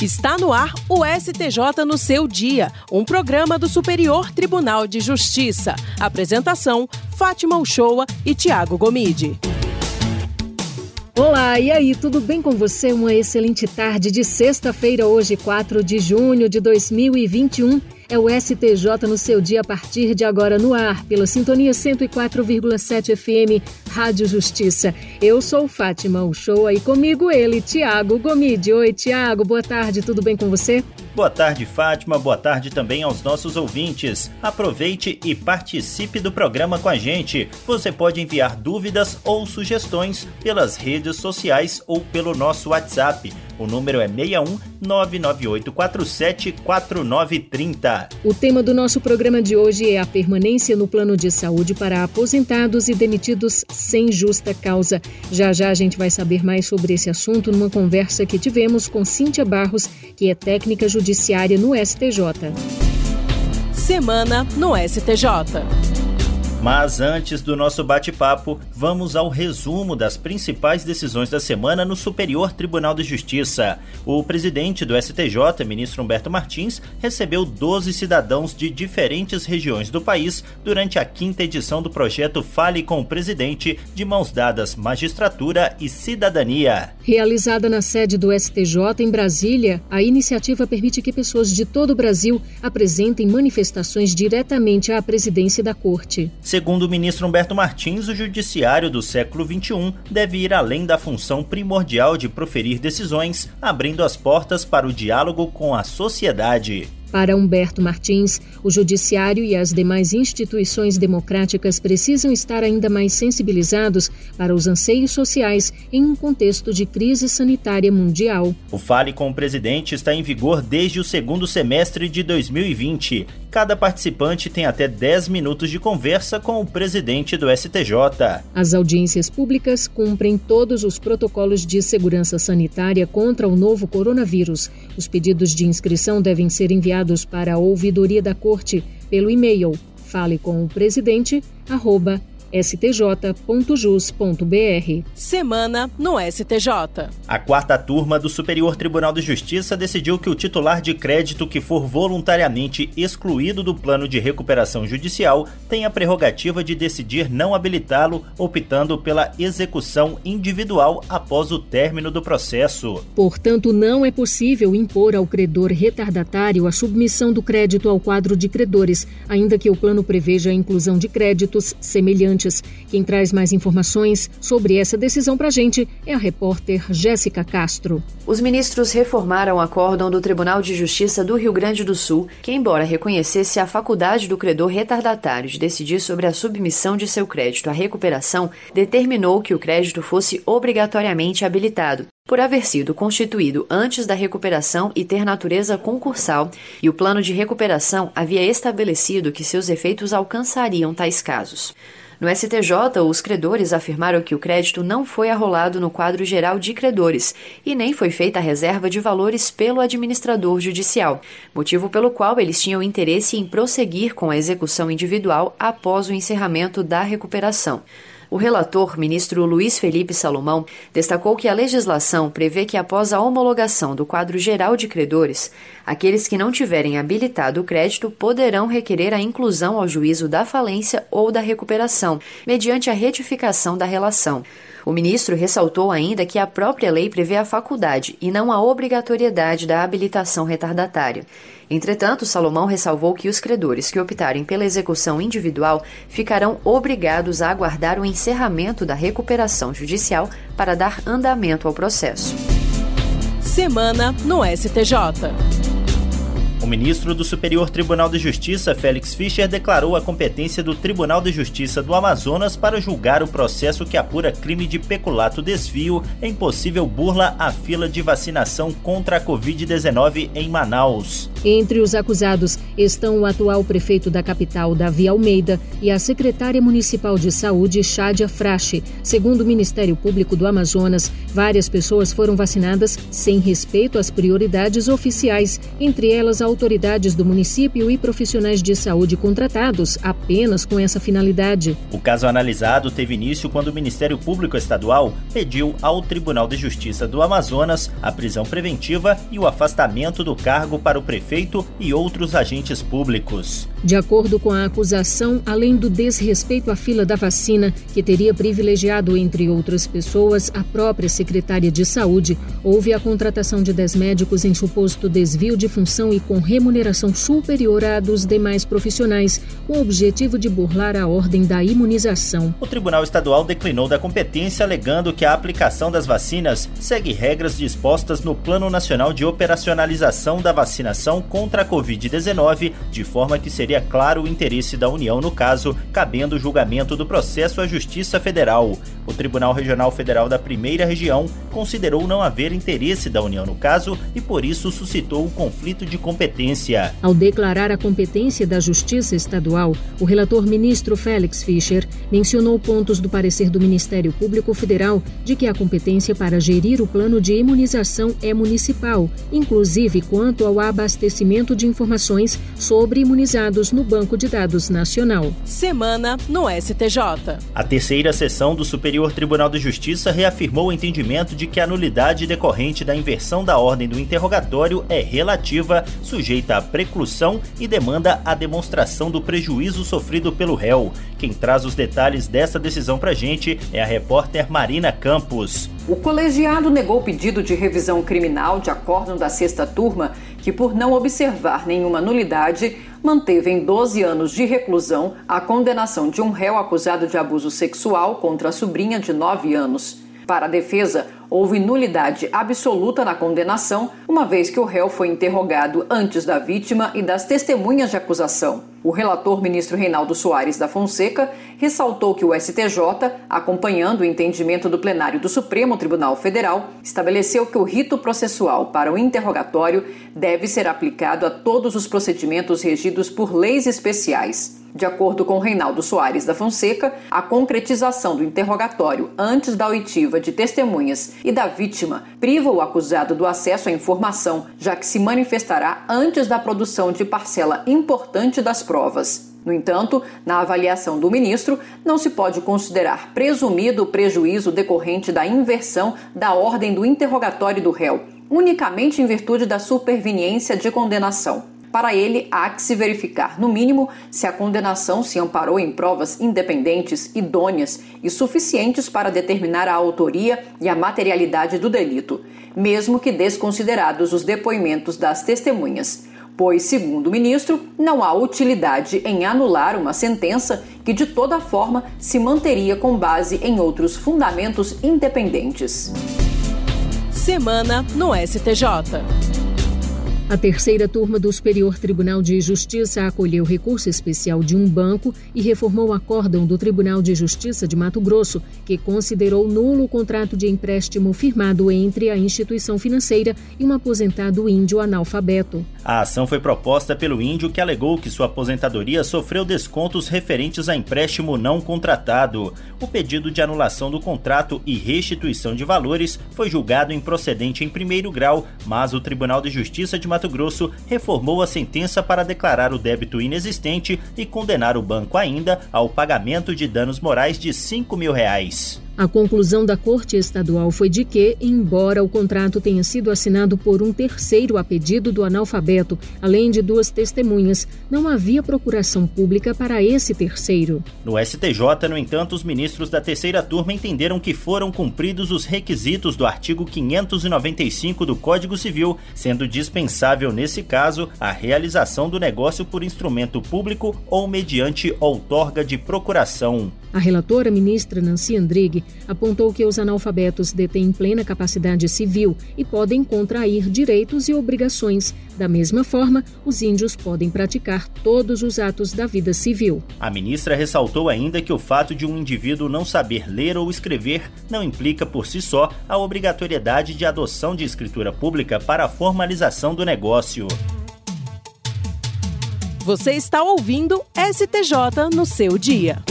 Está no ar o STJ no seu dia, um programa do Superior Tribunal de Justiça. Apresentação: Fátima Uchoa e Tiago Gomide. Olá, e aí, tudo bem com você? Uma excelente tarde de sexta-feira, hoje, 4 de junho de 2021. É o STJ no seu dia a partir de agora no ar, pela Sintonia 104,7 FM, Rádio Justiça. Eu sou Fátima Uchoa e comigo ele, Tiago Gomide. Oi, Tiago, boa tarde, tudo bem com você? Boa tarde, Fátima. Boa tarde também aos nossos ouvintes. Aproveite e participe do programa com a gente. Você pode enviar dúvidas ou sugestões pelas redes sociais ou pelo nosso WhatsApp. O número é 61 99847 4930. O tema do nosso programa de hoje é a permanência no plano de saúde para aposentados e demitidos sem justa causa. Já já a gente vai saber mais sobre esse assunto numa conversa que tivemos com Cíntia Barros, que é técnica judiciária no STJ. Semana no STJ. Mas antes do nosso bate-papo, vamos ao resumo das principais decisões da semana no Superior Tribunal de Justiça. O presidente do STJ, ministro Humberto Martins, recebeu 12 cidadãos de diferentes regiões do país durante a quinta edição do projeto Fale com o Presidente de Mãos Dadas Magistratura e Cidadania. Realizada na sede do STJ em Brasília, a iniciativa permite que pessoas de todo o Brasil apresentem manifestações diretamente à presidência da Corte. Segundo o ministro Humberto Martins, o judiciário do século XXI deve ir além da função primordial de proferir decisões, abrindo as portas para o diálogo com a sociedade. Para Humberto Martins, o Judiciário e as demais instituições democráticas precisam estar ainda mais sensibilizados para os anseios sociais em um contexto de crise sanitária mundial. O Fale com o Presidente está em vigor desde o segundo semestre de 2020. Cada participante tem até 10 minutos de conversa com o presidente do STJ. As audiências públicas cumprem todos os protocolos de segurança sanitária contra o novo coronavírus. Os pedidos de inscrição devem ser enviados enviados para a ouvidoria da Corte pelo e-mail fale com o presidente stj.jus.br. Semana no STJ. A quarta turma do Superior Tribunal de Justiça decidiu que o titular de crédito que for voluntariamente excluído do plano de recuperação judicial tem a prerrogativa de decidir não habilitá-lo, optando pela execução individual após o término do processo. Portanto, não é possível impor ao credor retardatário a submissão do crédito ao quadro de credores, ainda que o plano preveja a inclusão de créditos semelhantes quem traz mais informações sobre essa decisão para a gente é a repórter Jéssica Castro. Os ministros reformaram o acórdão do Tribunal de Justiça do Rio Grande do Sul, que, embora reconhecesse a faculdade do credor retardatário de decidir sobre a submissão de seu crédito à recuperação, determinou que o crédito fosse obrigatoriamente habilitado, por haver sido constituído antes da recuperação e ter natureza concursal, e o plano de recuperação havia estabelecido que seus efeitos alcançariam tais casos. No STJ, os credores afirmaram que o crédito não foi arrolado no quadro geral de credores e nem foi feita a reserva de valores pelo administrador judicial, motivo pelo qual eles tinham interesse em prosseguir com a execução individual após o encerramento da recuperação. O relator, ministro Luiz Felipe Salomão, destacou que a legislação prevê que, após a homologação do quadro geral de credores, aqueles que não tiverem habilitado o crédito poderão requerer a inclusão ao juízo da falência ou da recuperação, mediante a retificação da relação. O ministro ressaltou ainda que a própria lei prevê a faculdade e não a obrigatoriedade da habilitação retardatária. Entretanto, Salomão ressalvou que os credores que optarem pela execução individual ficarão obrigados a aguardar o encerramento da recuperação judicial para dar andamento ao processo. Semana no STJ. O ministro do Superior Tribunal de Justiça, Félix Fischer, declarou a competência do Tribunal de Justiça do Amazonas para julgar o processo que apura crime de peculato desvio em possível burla à fila de vacinação contra a Covid-19 em Manaus. Entre os acusados estão o atual prefeito da capital, Davi Almeida, e a secretária municipal de saúde, Chádia Frache. Segundo o Ministério Público do Amazonas, várias pessoas foram vacinadas sem respeito às prioridades oficiais, entre elas autoridades do município e profissionais de saúde contratados apenas com essa finalidade. O caso analisado teve início quando o Ministério Público Estadual pediu ao Tribunal de Justiça do Amazonas a prisão preventiva e o afastamento do cargo para o prefeito e outros agentes públicos. De acordo com a acusação, além do desrespeito à fila da vacina, que teria privilegiado, entre outras pessoas, a própria secretária de Saúde, houve a contratação de 10 médicos em suposto desvio de função e com remuneração superior à dos demais profissionais, com o objetivo de burlar a ordem da imunização. O Tribunal Estadual declinou da competência, alegando que a aplicação das vacinas segue regras dispostas no Plano Nacional de Operacionalização da Vacinação contra a Covid-19, de forma que seria claro o interesse da União no caso, cabendo o julgamento do processo à Justiça Federal. O Tribunal Regional Federal da Primeira Região considerou não haver interesse da União no caso e por isso suscitou o conflito de competência. Ao declarar a competência da Justiça Estadual, o relator ministro Félix Fischer mencionou pontos do parecer do Ministério Público Federal de que a competência para gerir o plano de imunização é municipal, inclusive quanto ao abastecimento de informações sobre imunizados no Banco de Dados Nacional. Semana no STJ. A terceira sessão do Superior Tribunal de Justiça reafirmou o entendimento de que a nulidade decorrente da inversão da ordem do interrogatório é relativa, sujeita à preclusão e demanda a demonstração do prejuízo sofrido pelo réu. Quem traz os detalhes dessa decisão pra gente é a repórter Marina Campos. O colegiado negou o pedido de revisão criminal de acórdão da sexta turma, que, por não observar nenhuma nulidade, manteve em 12 anos de reclusão a condenação de um réu acusado de abuso sexual contra a sobrinha de 9 anos. Para a defesa, houve nulidade absoluta na condenação, uma vez que o réu foi interrogado antes da vítima e das testemunhas de acusação. O relator ministro Reinaldo Soares da Fonseca ressaltou que o STJ, acompanhando o entendimento do plenário do Supremo Tribunal Federal, estabeleceu que o rito processual para o interrogatório deve ser aplicado a todos os procedimentos regidos por leis especiais. De acordo com Reinaldo Soares da Fonseca, a concretização do interrogatório antes da oitiva de testemunhas e da vítima priva o acusado do acesso à informação, já que se manifestará antes da produção de parcela importante das provas. No entanto, na avaliação do ministro, não se pode considerar presumido o prejuízo decorrente da inversão da ordem do interrogatório do réu, unicamente em virtude da superveniência de condenação. Para ele, há que se verificar, no mínimo, se a condenação se amparou em provas independentes, idôneas e suficientes para determinar a autoria e a materialidade do delito, mesmo que desconsiderados os depoimentos das testemunhas. Pois, segundo o ministro, não há utilidade em anular uma sentença que, de toda forma, se manteria com base em outros fundamentos independentes. Semana no STJ. A terceira turma do Superior Tribunal de Justiça acolheu recurso especial de um banco e reformou o acórdão do Tribunal de Justiça de Mato Grosso, que considerou nulo o contrato de empréstimo firmado entre a instituição financeira e um aposentado índio analfabeto. A ação foi proposta pelo índio que alegou que sua aposentadoria sofreu descontos referentes a empréstimo não contratado. O pedido de anulação do contrato e restituição de valores foi julgado improcedente em primeiro grau, mas o Tribunal de Justiça de Mato Mato Grosso reformou a sentença para declarar o débito inexistente e condenar o banco ainda ao pagamento de danos morais de 5 mil reais. A conclusão da Corte Estadual foi de que, embora o contrato tenha sido assinado por um terceiro a pedido do analfabeto, além de duas testemunhas, não havia procuração pública para esse terceiro. No STJ, no entanto, os ministros da terceira turma entenderam que foram cumpridos os requisitos do artigo 595 do Código Civil, sendo dispensável, nesse caso, a realização do negócio por instrumento público ou mediante outorga de procuração. A relatora ministra Nancy Andrighi apontou que os analfabetos detêm plena capacidade civil e podem contrair direitos e obrigações. Da mesma forma, os índios podem praticar todos os atos da vida civil. A ministra ressaltou ainda que o fato de um indivíduo não saber ler ou escrever não implica por si só a obrigatoriedade de adoção de escritura pública para a formalização do negócio. Você está ouvindo STJ no seu dia.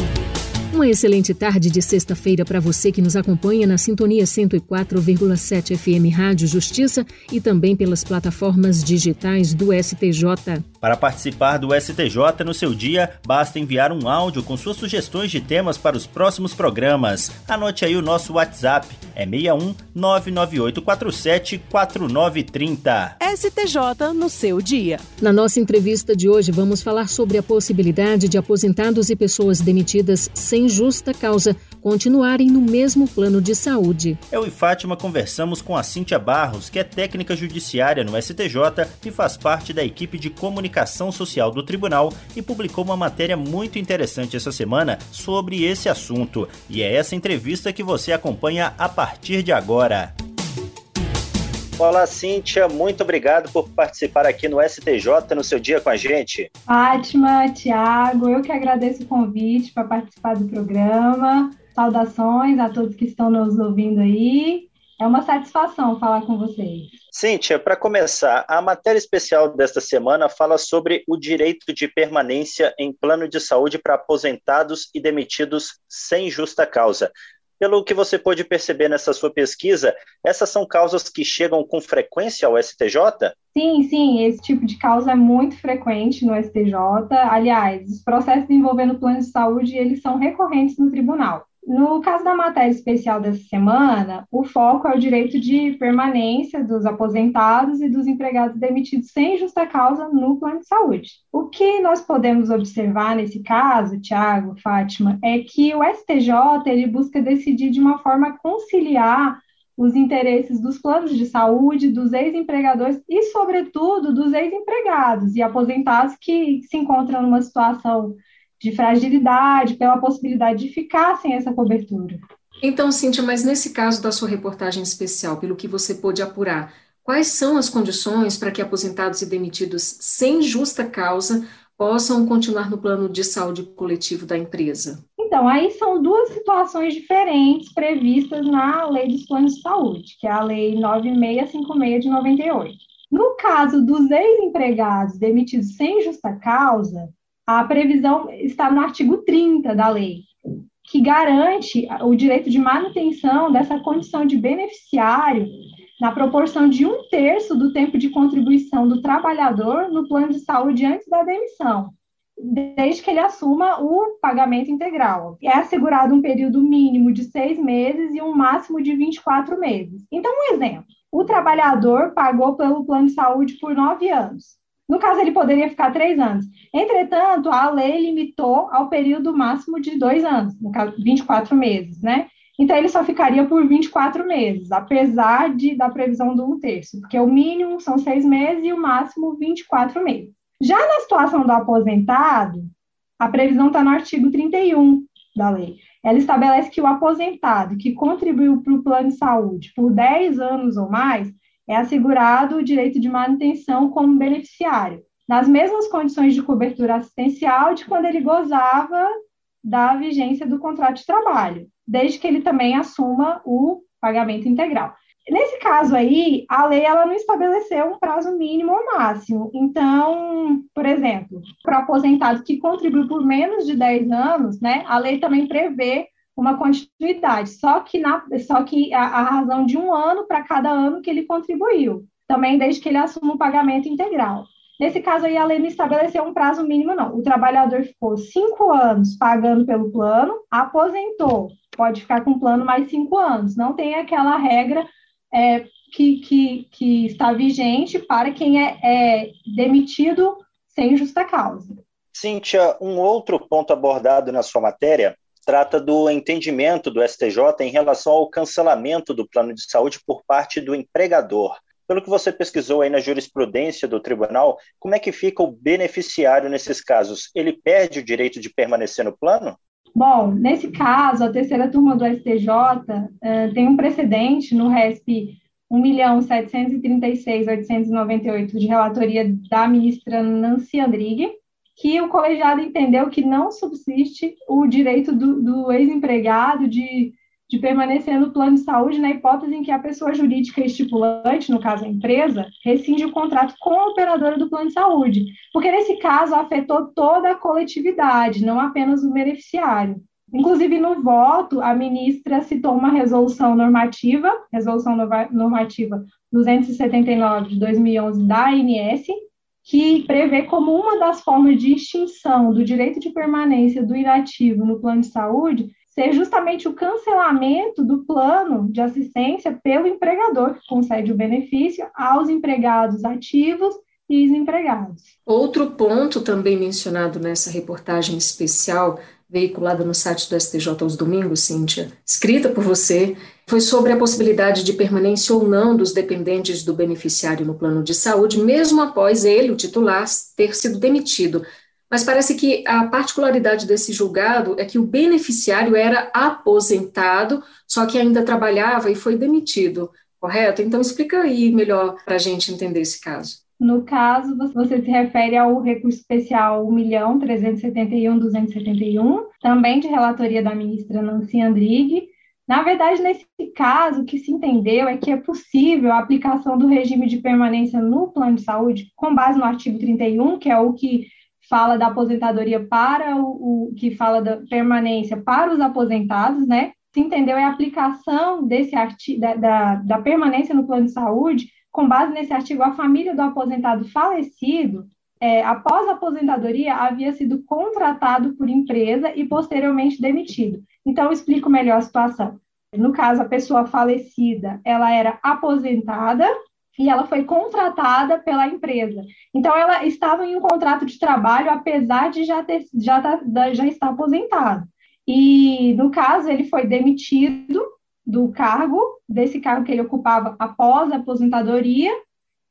Uma excelente tarde de sexta-feira para você que nos acompanha na sintonia 104,7 FM Rádio Justiça e também pelas plataformas digitais do STJ. Para participar do STJ no seu dia, basta enviar um áudio com suas sugestões de temas para os próximos programas. Anote aí o nosso WhatsApp, é 61 99847 4930. STJ no seu dia. Na nossa entrevista de hoje, vamos falar sobre a possibilidade de aposentados e pessoas demitidas sem justa causa continuarem no mesmo plano de saúde. Eu e Fátima conversamos com a Cíntia Barros, que é técnica judiciária no STJ e faz parte da equipe de comunicação social do tribunal e publicou uma matéria muito interessante essa semana sobre esse assunto. E é essa entrevista que você acompanha a partir de agora. Olá, Cíntia, muito obrigado por participar aqui no STJ no seu dia com a gente. Fátima, Tiago, eu que agradeço o convite para participar do programa. Saudações a todos que estão nos ouvindo aí. É uma satisfação falar com vocês. Cíntia, para começar, a matéria especial desta semana fala sobre o direito de permanência em plano de saúde para aposentados e demitidos sem justa causa. Pelo que você pôde perceber nessa sua pesquisa, essas são causas que chegam com frequência ao STJ? Sim, sim, esse tipo de causa é muito frequente no STJ. Aliás, os processos envolvendo plano de saúde, eles são recorrentes no tribunal. No caso da matéria especial dessa semana, o foco é o direito de permanência dos aposentados e dos empregados demitidos sem justa causa no plano de saúde. O que nós podemos observar nesse caso, Tiago, Fátima, é que o STJ ele busca decidir de uma forma conciliar os interesses dos planos de saúde, dos ex-empregadores e, sobretudo, dos ex-empregados e aposentados que se encontram numa situação de fragilidade, pela possibilidade de ficar sem essa cobertura. Então, Cíntia, mas nesse caso da sua reportagem especial, pelo que você pôde apurar, quais são as condições para que aposentados e demitidos sem justa causa possam continuar no plano de saúde coletivo da empresa? Então, aí são duas situações diferentes previstas na Lei dos Planos de Saúde, que é a Lei 9656 de 98. No caso dos ex-empregados demitidos sem justa causa, a previsão está no artigo 30 da lei, que garante o direito de manutenção dessa condição de beneficiário na proporção de um terço do tempo de contribuição do trabalhador no plano de saúde antes da demissão, desde que ele assuma o pagamento integral. É assegurado um período mínimo de seis meses e um máximo de 24 meses. Então, um exemplo: o trabalhador pagou pelo plano de saúde por nove anos. No caso, ele poderia ficar três anos. Entretanto, a lei limitou ao período máximo de dois anos, no caso, 24 meses, né? Então, ele só ficaria por 24 meses, apesar de, da previsão do um terço, porque o mínimo são seis meses e o máximo 24 meses. Já na situação do aposentado, a previsão está no artigo 31 da lei. Ela estabelece que o aposentado que contribuiu para o plano de saúde por 10 anos ou mais é assegurado o direito de manutenção como beneficiário, nas mesmas condições de cobertura assistencial de quando ele gozava da vigência do contrato de trabalho, desde que ele também assuma o pagamento integral. Nesse caso aí, a lei ela não estabeleceu um prazo mínimo ou máximo. Então, por exemplo, para aposentado que contribuiu por menos de 10 anos, né, a lei também prevê uma continuidade, só que, na, só que a, a razão de um ano para cada ano que ele contribuiu, também desde que ele assuma o pagamento integral. Nesse caso aí, a lei não estabeleceu um prazo mínimo, não. O trabalhador ficou cinco anos pagando pelo plano, aposentou, pode ficar com o plano mais cinco anos. Não tem aquela regra é, que, que, que, está vigente para quem é, é demitido sem justa causa. Cíntia, um outro ponto abordado na sua matéria trata do entendimento do STJ em relação ao cancelamento do plano de saúde por parte do empregador. Pelo que você pesquisou aí na jurisprudência do tribunal, como é que fica o beneficiário nesses casos? Ele perde o direito de permanecer no plano? Bom, nesse caso, a terceira turma do STJ uh, eh, tem um precedente no RESP 1.736.898 de relatoria da ministra Nancy Andrighi, que o colegiado entendeu que não subsiste o direito do, do ex-empregado de, de permanecer no plano de saúde na hipótese em que a pessoa jurídica estipulante, no caso a empresa, rescinde o contrato com a operadora do plano de saúde, porque nesse caso afetou toda a coletividade, não apenas o beneficiário. Inclusive, no voto, a ministra citou uma resolução normativa, resolução normativa 279 de 2011 da ANS, que prevê como uma das formas de extinção do direito de permanência do inativo no plano de saúde ser justamente o cancelamento do plano de assistência pelo empregador que concede o benefício aos empregados ativos e desempregados. Outro ponto também mencionado nessa reportagem especial veiculada no site do STJ aos domingos, Cíntia, escrita por você, foi sobre a possibilidade de permanência ou não dos dependentes do beneficiário no plano de saúde, mesmo após ele, o titular, ter sido demitido. Mas parece que a particularidade desse julgado é que o beneficiário era aposentado, só que ainda trabalhava e foi demitido, correto? Então, explica aí melhor para a gente entender esse caso. No caso, você se refere ao recurso especial 1.371.271, também de relatoria da ministra Nancy Andrighi. Na verdade, nesse caso, o que se entendeu é que é possível a aplicação do regime de permanência no plano de saúde, com base no artigo 31, que é o que fala da aposentadoria para o, o que fala da permanência para os aposentados, né? Se entendeu é a aplicação desse artigo da, da, da permanência no plano de saúde com base nesse artigo, a família do aposentado falecido, é, após a aposentadoria, havia sido contratado por empresa e posteriormente demitido. Então, explico melhor a situação. No caso, a pessoa falecida, ela era aposentada e ela foi contratada pela empresa. Então, ela estava em um contrato de trabalho, apesar de já, ter, já, tá, já estar aposentado. E, no caso, ele foi demitido do cargo, desse cargo que ele ocupava após a aposentadoria,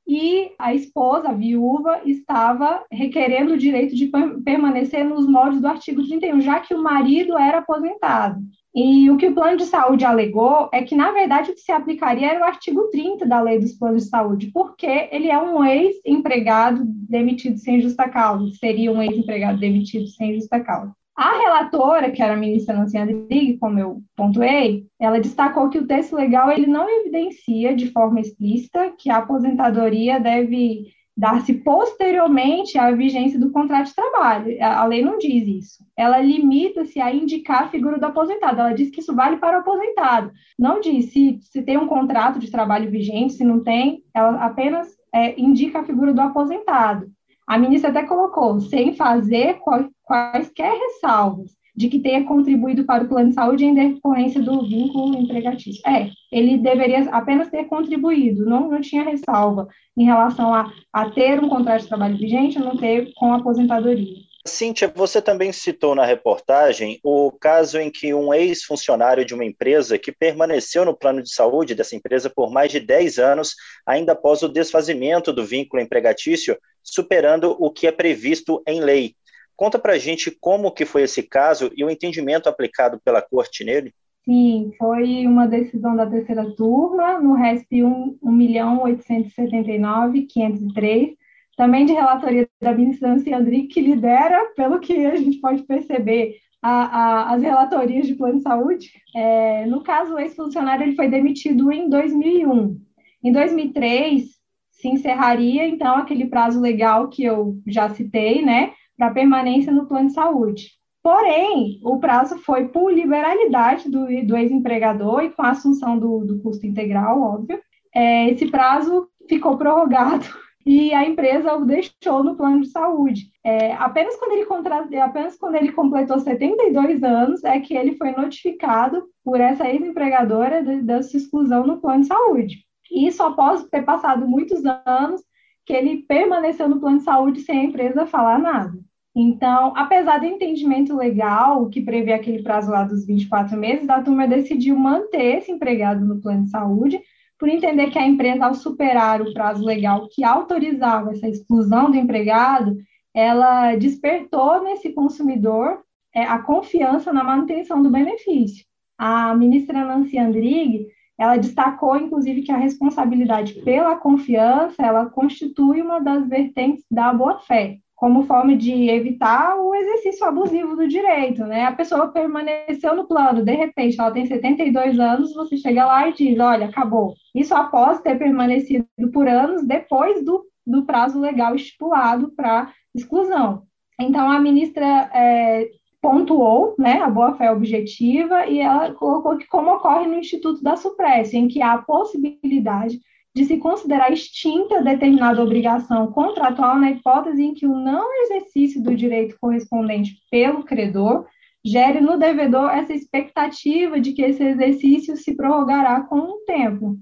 e a esposa, a viúva, estava requerendo o direito de permanecer nos moldes do artigo 31, já que o marido era aposentado. E o que o plano de saúde alegou é que, na verdade, o que se aplicaria era o artigo 30 da lei dos planos de saúde, porque ele é um ex-empregado demitido sem justa causa, seria um ex-empregado demitido sem justa causa. A relatora, que era a ministra Nancy Andrighi, como eu pontuei, ela destacou que o texto legal ele não evidencia de forma explícita que a aposentadoria deve dar-se posteriormente à vigência do contrato de trabalho. A lei não diz isso. Ela limita-se a indicar a figura do aposentado. Ela diz que isso vale para o aposentado. Não diz se, se tem um contrato de trabalho vigente, se não tem, ela apenas é, indica a figura do aposentado. A ministra até colocou, sem fazer quaisquer ressalvas de que tenha contribuído para o plano de saúde em decorrência do vínculo empregatício. É, ele deveria apenas ter contribuído, não, não tinha ressalva em relação a, a ter um contrato de trabalho vigente ou não ter com a aposentadoria. Cíntia, você também citou na reportagem o caso em que um ex-funcionário de uma empresa que permaneceu no plano de saúde dessa empresa por mais de 10 anos, ainda após o desfazimento do vínculo empregatício, superando o que é previsto em lei. Conta para a gente como que foi esse caso e o entendimento aplicado pela corte nele. Sim, foi uma decisão da terceira turma, no RESP 1.879.503, também de relatoria da ministra Nancy Andri, que lidera, pelo que a gente pode perceber, a, a, as relatorias de plano de saúde. É, no caso, o ex-funcionário ele foi demitido em 2001. Em 2003, se encerraria, então, aquele prazo legal que eu já citei, né, para permanência no plano de saúde. Porém, o prazo foi por liberalidade do, do ex-empregador e com a assunção do, do custo integral, óbvio. É, esse prazo ficou prorrogado e a empresa o deixou no plano de saúde. É, apenas, quando ele contra... apenas quando ele completou 72 anos é que ele foi notificado por essa ex-empregadora da sua exclusão no plano de saúde. Isso após ter passado muitos anos que ele permaneceu no plano de saúde sem a empresa falar nada. Então, apesar do entendimento legal, que prevê aquele prazo lá dos 24 meses, a turma decidiu manter esse empregado no plano de saúde, por entender que a empresa, ao superar o prazo legal que autorizava essa exclusão do empregado, ela despertou nesse consumidor é, a confiança na manutenção do benefício. A ministra Nancy Andrighi ela destacou, inclusive, que a responsabilidade pela confiança, ela constitui uma das vertentes da boa-fé, como forma de evitar o exercício abusivo do direito, né? A pessoa permaneceu no plano, de repente, ela tem 72 anos, você chega lá e diz, olha, acabou. Isso após ter permanecido por anos depois do, do prazo legal estipulado para exclusão. Então, a ministra é, pontuou né, a boa-fé objetiva e ela colocou que, como ocorre no Instituto da Supressa, em que há a possibilidade de se considerar extinta determinada obrigação contratual na hipótese em que o não exercício do direito correspondente pelo credor gere no devedor essa expectativa de que esse exercício se prorrogará com o tempo.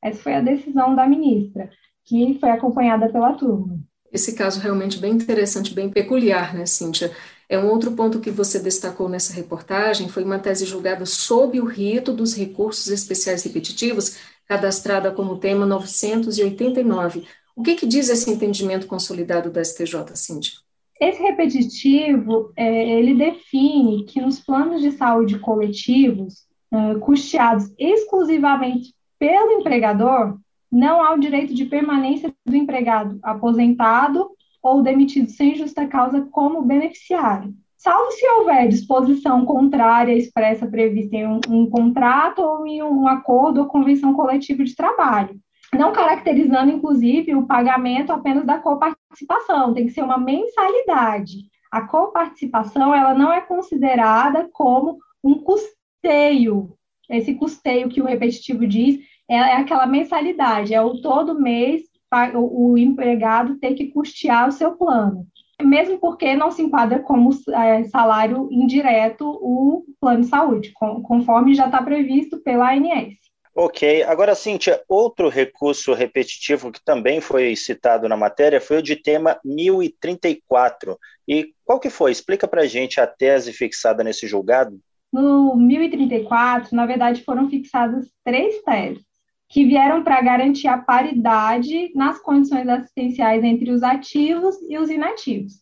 Essa foi a decisão da ministra, que foi acompanhada pela turma. Esse caso realmente bem interessante, bem peculiar, né, Cíntia? É um outro ponto que você destacou nessa reportagem, foi uma tese julgada sob o rito dos recursos especiais repetitivos, cadastrada como tema 989. O que, que diz esse entendimento consolidado da STJ, Cíntia? Esse repetitivo, é, ele define que nos planos de saúde coletivos, é, custeados exclusivamente pelo empregador, não há o direito de permanência do empregado aposentado ou demitido sem justa causa como beneficiário. Salvo se houver disposição contrária expressa prevista em um, um contrato ou em um acordo ou convenção coletiva de trabalho não caracterizando, inclusive, o pagamento apenas da coparticipação, tem que ser uma mensalidade. A coparticipação, ela não é considerada como um custeio. Esse custeio que o repetitivo diz é, é aquela mensalidade, é o todo mês o, o empregado ter que custear o seu plano. Mesmo porque não se enquadra como é, salário indireto o plano de saúde, conforme já está previsto pela ANS. Ok, agora, Cíntia, outro recurso repetitivo que também foi citado na matéria foi o de tema 1034. E qual que foi? Explica para a gente a tese fixada nesse julgado. No 1034, na verdade, foram fixadas três teses que vieram para garantir a paridade nas condições assistenciais entre os ativos e os inativos.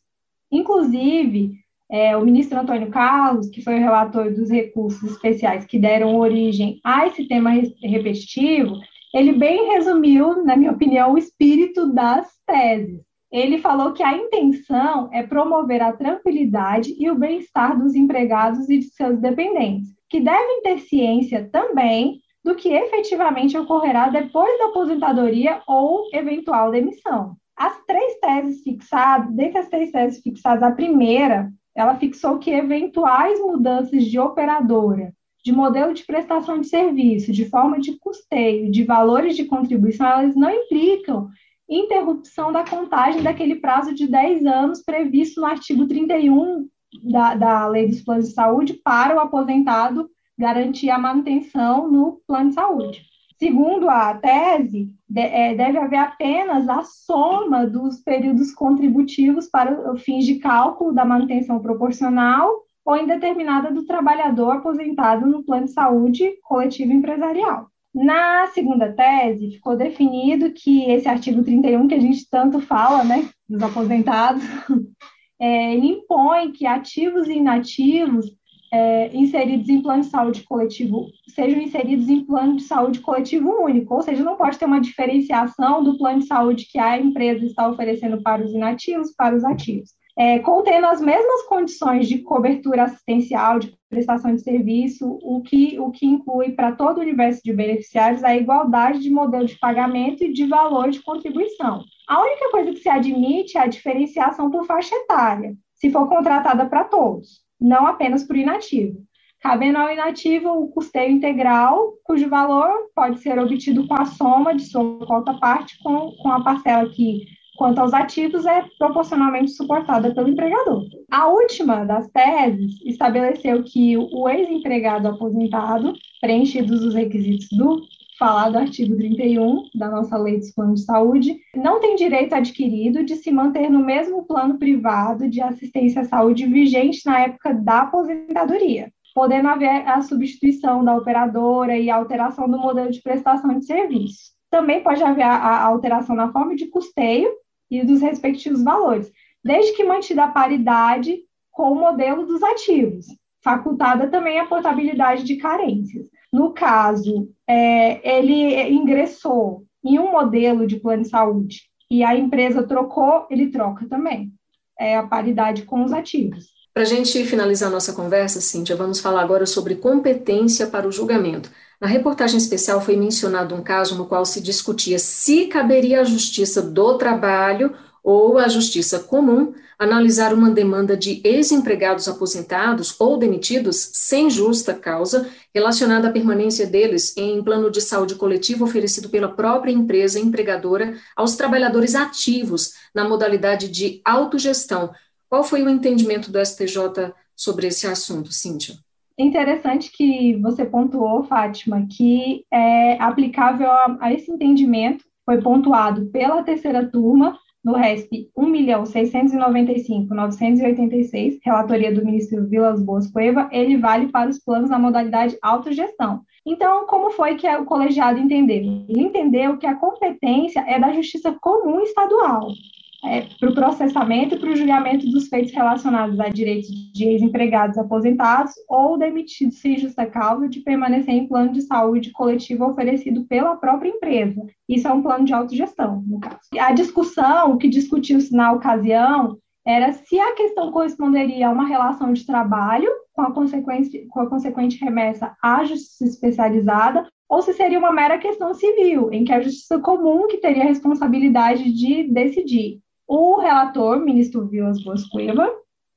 Inclusive, é, o ministro Antônio Carlos, que foi o relator dos recursos especiais que deram origem a esse tema repetitivo, ele bem resumiu, na minha opinião, o espírito das teses. Ele falou que a intenção é promover a tranquilidade e o bem-estar dos empregados e de seus dependentes, que devem ter ciência também do que efetivamente ocorrerá depois da aposentadoria ou eventual demissão. As três teses fixadas, dentre as três teses fixadas, a primeira, ela fixou que eventuais mudanças de operadora, de modelo de prestação de serviço, de forma de custeio, de valores de contribuição, elas não implicam interrupção da contagem daquele prazo de 10 anos previsto no artigo 31 da, da Lei dos Planos de Saúde para o aposentado garantir a manutenção no plano de saúde. Segundo a tese, é, deve haver apenas a soma dos períodos contributivos para fins de cálculo da manutenção proporcional ou indeterminada do trabalhador aposentado no plano de saúde coletivo empresarial. Na segunda tese, ficou definido que esse artigo 31, que a gente tanto fala, né, dos aposentados, é, ele impõe que ativos e inativos é, inseridos em plano de saúde coletivo sejam inseridos em plano de saúde coletivo único, ou seja, não pode ter uma diferenciação do plano de saúde que a empresa está oferecendo para os inativos para os ativos. É, contendo as mesmas condições de cobertura assistencial, de prestação de serviço, o que, o que inclui para todo o universo de beneficiários a igualdade de modelo de pagamento e de valor de contribuição. A única coisa que se admite é a diferenciação por faixa etária, se for contratada para todos não apenas para o inativo. Cabendo ao inativo o custeio integral, cujo valor pode ser obtido com a soma de sua cota parte com, com a parcela que, quanto aos ativos, é proporcionalmente suportada pelo empregador. A última das teses estabeleceu que o ex-empregado aposentado, preenchidos os requisitos do falar do artigo 31 da nossa Lei dos Planos de Saúde, não tem direito adquirido de se manter no mesmo plano privado de assistência à saúde vigente na época da aposentadoria, podendo haver a substituição da operadora e a alteração do modelo de prestação de serviço. Também pode haver a alteração na forma de custeio e dos respectivos valores, desde que mantida a paridade com o modelo dos ativos, facultada também a portabilidade de carências. No caso, é, ele ingressou em um modelo de plano de saúde e a empresa trocou, ele troca também. É a paridade com os ativos. Para a gente finalizar nossa conversa, Cíntia, vamos falar agora sobre competência para o julgamento. Na reportagem especial foi mencionado um caso no qual se discutia se caberia à Justiça do Trabalho ou a Justiça Comum analisar uma demanda de ex-empregados aposentados ou demitidos sem justa causa relacionada à permanência deles em plano de saúde coletivo oferecido pela própria empresa empregadora aos trabalhadores ativos na modalidade de autogestão. Qual foi o entendimento do STJ sobre esse assunto, Cíntia? Interessante que você pontuou, Fátima, que é aplicável a, a esse entendimento, foi pontuado pela terceira turma no RESP 1.695.986, relatoria do ministro Vilas Boas Cueva, ele vale para os planos na modalidade autogestão. Então, como foi que o colegiado entendeu? Ele entendeu que a competência é da Justiça Comum Estadual, é, para o processamento e para o julgamento dos feitos relacionados a direitos de ex-empregados aposentados ou demitidos sem justa causa de permanecer em plano de saúde coletivo oferecido pela própria empresa. Isso é um plano de autogestão, no caso. A discussão, o que discutiu-se na ocasião, era se a questão corresponderia a uma relação de trabalho com a, com a consequente remessa à justiça especializada ou se seria uma mera questão civil, em que a justiça comum que teria a responsabilidade de decidir. O relator, ministro Vilas Boas Cueva,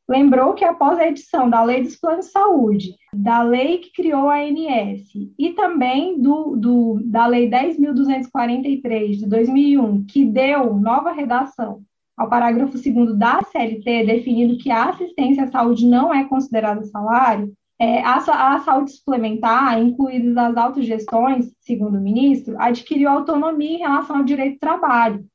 lembrou que após a edição da Lei dos Planos de Saúde, da lei que criou a ANS e também do, do, da Lei 10.243 de 2001, que deu nova redação ao parágrafo 2 da CLT, definindo que a assistência à saúde não é considerada salário, é, a, a, saúde suplementar, incluídas as autogestões, segundo o ministro, adquiriu autonomia em relação ao direito do trabalho,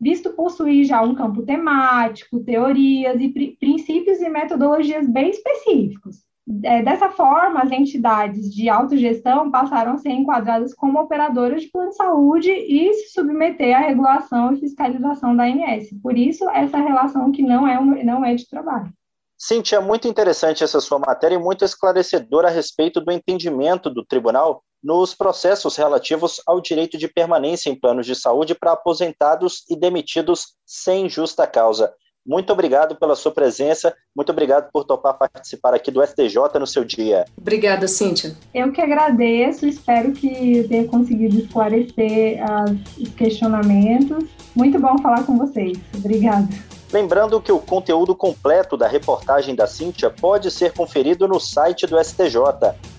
visto possuir já um campo temático, teorias e pri princípios e metodologias bem específicos. É, dessa forma, as entidades de autogestão passaram a ser enquadradas como operadoras de plano de saúde e se submeter à regulação e fiscalização da ANS. Por isso, essa relação que não é, não é de trabalho. Cintia, muito interessante essa sua matéria e muito esclarecedora a respeito do entendimento do tribunal nos processos relativos ao direito de permanência em planos de saúde para aposentados e demitidos sem justa causa. Muito obrigado pela sua presença, muito obrigado por topar participar aqui do STJ no seu dia. Obrigada, Cíntia. Eu que agradeço, espero que eu tenha conseguido esclarecer os questionamentos. Muito bom falar com vocês. Obrigada. Lembrando que o conteúdo completo da reportagem da Cíntia pode ser conferido no site do STJ.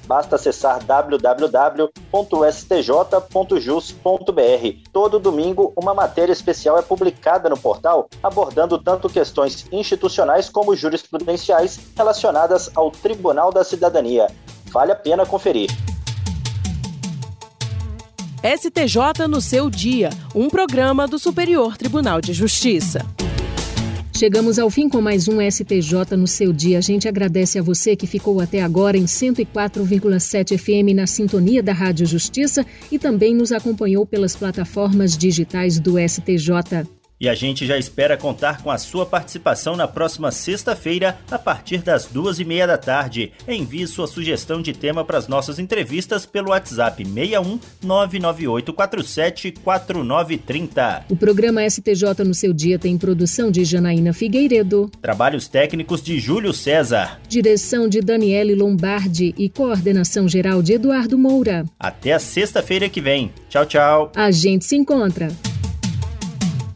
Basta acessar www.stj.jus.br. Todo domingo, uma matéria especial é publicada no portal, abordando tanto questões institucionais como jurisprudenciais relacionadas ao Tribunal da Cidadania. Vale a pena conferir. STJ no seu dia, um programa do Superior Tribunal de Justiça. Chegamos ao fim com mais um STJ no seu dia. A gente agradece a você que ficou até agora em 104,7 FM na sintonia da Rádio Justiça e também nos acompanhou pelas plataformas digitais do STJ. E a gente já espera contar com a sua participação na próxima sexta-feira, a partir das duas e meia da tarde. Envie sua sugestão de tema para as nossas entrevistas pelo WhatsApp 61 99847 4930. O programa STJ no seu dia tem produção de Janaína Figueiredo. Trabalhos técnicos de Júlio César. Direção de Daniele Lombardi e coordenação geral de Eduardo Moura. Até a sexta-feira que vem. Tchau, tchau. A gente se encontra.